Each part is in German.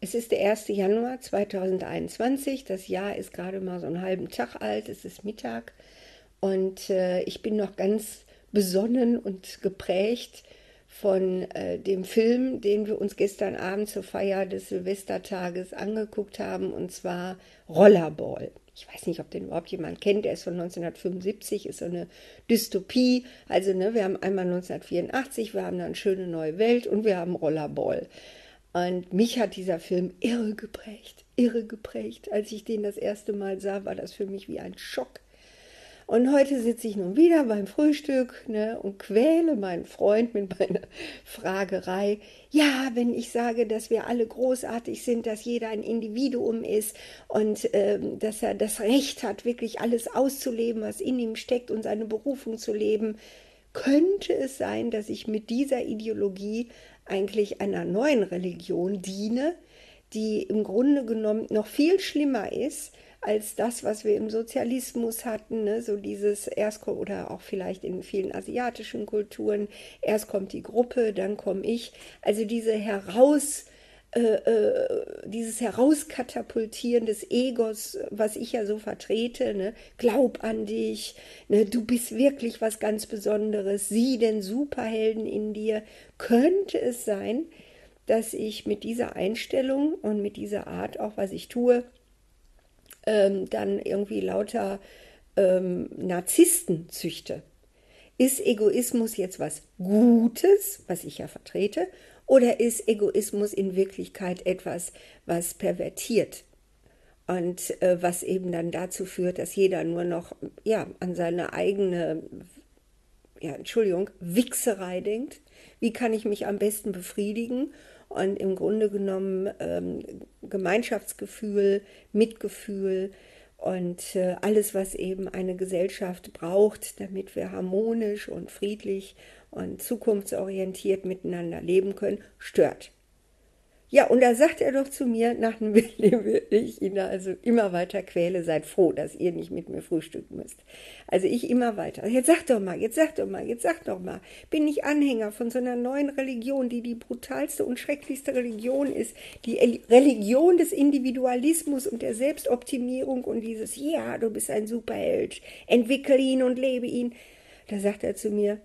es ist der 1. Januar 2021. Das Jahr ist gerade mal so einen halben Tag alt. Es ist Mittag. Und äh, ich bin noch ganz besonnen und geprägt von äh, dem Film, den wir uns gestern Abend zur Feier des Silvestertages angeguckt haben, und zwar Rollerball. Ich weiß nicht, ob den überhaupt jemand kennt. Der ist von 1975, ist so eine Dystopie. Also, ne, wir haben einmal 1984, wir haben dann Schöne Neue Welt und wir haben Rollerball. Und mich hat dieser Film irre geprägt, irre geprägt. Als ich den das erste Mal sah, war das für mich wie ein Schock. Und heute sitze ich nun wieder beim Frühstück ne, und quäle meinen Freund mit meiner Fragerei. Ja, wenn ich sage, dass wir alle großartig sind, dass jeder ein Individuum ist und äh, dass er das Recht hat, wirklich alles auszuleben, was in ihm steckt und seine Berufung zu leben, könnte es sein, dass ich mit dieser Ideologie eigentlich einer neuen Religion diene, die im Grunde genommen noch viel schlimmer ist als das, was wir im Sozialismus hatten, ne? so dieses erst oder auch vielleicht in vielen asiatischen Kulturen, erst kommt die Gruppe, dann komme ich. Also diese heraus äh, äh, dieses Herauskatapultieren des Egos, was ich ja so vertrete, ne? glaub an dich, ne? du bist wirklich was ganz Besonderes, sieh den Superhelden in dir, könnte es sein, dass ich mit dieser Einstellung und mit dieser Art, auch was ich tue, ähm, dann irgendwie lauter ähm, Narzissten züchte. Ist Egoismus jetzt was Gutes, was ich ja vertrete, oder ist Egoismus in Wirklichkeit etwas, was pervertiert und äh, was eben dann dazu führt, dass jeder nur noch ja, an seine eigene, ja, Entschuldigung, Wichserei denkt? Wie kann ich mich am besten befriedigen? Und im Grunde genommen ähm, Gemeinschaftsgefühl, Mitgefühl, und äh, alles, was eben eine Gesellschaft braucht, damit wir harmonisch und friedlich und zukunftsorientiert miteinander leben können, stört. Ja, und da sagt er doch zu mir, nach einem Willen ich ihn also immer weiter quäle, seid froh, dass ihr nicht mit mir frühstücken müsst. Also ich immer weiter. Jetzt sag doch mal, jetzt sag doch mal, jetzt sag doch mal. Bin ich Anhänger von so einer neuen Religion, die die brutalste und schrecklichste Religion ist, die Religion des Individualismus und der Selbstoptimierung und dieses, ja, du bist ein Superheld, entwickel ihn und lebe ihn. Da sagt er zu mir,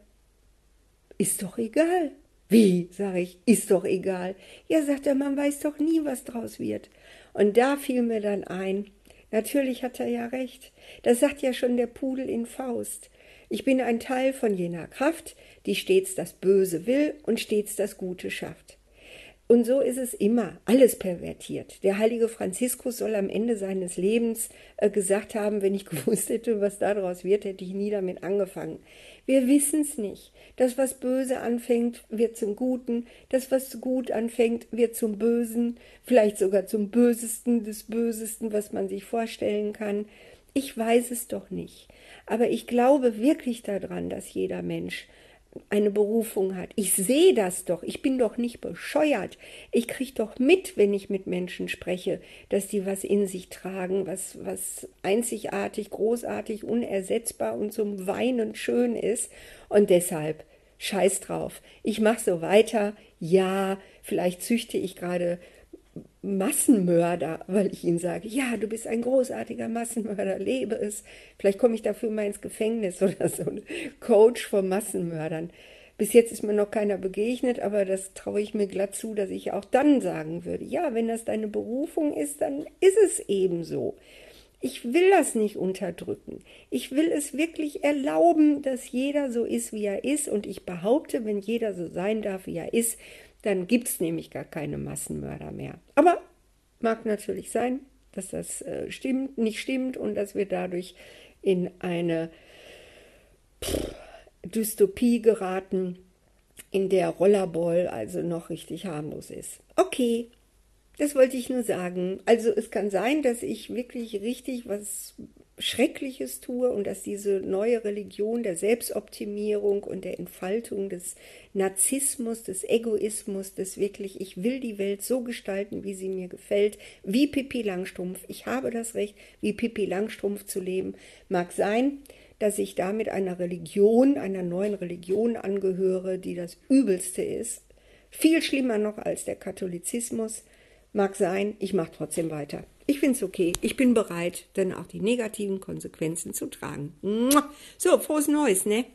ist doch egal. Wie, sage ich, ist doch egal. Ja, sagt er, man weiß doch nie, was draus wird. Und da fiel mir dann ein, natürlich hat er ja recht. Das sagt ja schon der Pudel in Faust. Ich bin ein Teil von jener Kraft, die stets das Böse will und stets das Gute schafft. Und so ist es immer, alles pervertiert. Der heilige Franziskus soll am Ende seines Lebens äh, gesagt haben, wenn ich gewusst hätte, was daraus wird, hätte ich nie damit angefangen. Wir wissen es nicht. Das, was böse anfängt, wird zum Guten. Das, was gut anfängt, wird zum Bösen. Vielleicht sogar zum Bösesten des Bösesten, was man sich vorstellen kann. Ich weiß es doch nicht. Aber ich glaube wirklich daran, dass jeder Mensch eine Berufung hat. Ich sehe das doch. Ich bin doch nicht bescheuert. Ich kriege doch mit, wenn ich mit Menschen spreche, dass die was in sich tragen, was, was einzigartig, großartig, unersetzbar und zum Weinen schön ist. Und deshalb, scheiß drauf. Ich mache so weiter. Ja, vielleicht züchte ich gerade Massenmörder, weil ich ihnen sage, ja, du bist ein großartiger Massenmörder, lebe es. Vielleicht komme ich dafür mal ins Gefängnis oder so ein Coach von Massenmördern. Bis jetzt ist mir noch keiner begegnet, aber das traue ich mir glatt zu, dass ich auch dann sagen würde, ja, wenn das deine Berufung ist, dann ist es eben so. Ich will das nicht unterdrücken. Ich will es wirklich erlauben, dass jeder so ist, wie er ist. Und ich behaupte, wenn jeder so sein darf, wie er ist, dann gibt es nämlich gar keine Massenmörder mehr. Aber mag natürlich sein, dass das äh, stimmt, nicht stimmt und dass wir dadurch in eine pff, Dystopie geraten, in der Rollerball also noch richtig harmlos ist. Okay, das wollte ich nur sagen. Also es kann sein, dass ich wirklich richtig was Schreckliches tue und dass diese neue Religion der Selbstoptimierung und der Entfaltung des Narzissmus, des Egoismus, des wirklich, ich will die Welt so gestalten, wie sie mir gefällt, wie Pippi Langstrumpf. Ich habe das Recht, wie Pippi Langstrumpf zu leben. Mag sein, dass ich damit einer Religion, einer neuen Religion angehöre, die das Übelste ist. Viel schlimmer noch als der Katholizismus Mag sein, ich mache trotzdem weiter. Ich finde es okay. Ich bin bereit, dann auch die negativen Konsequenzen zu tragen. So, frohes Neues, ne?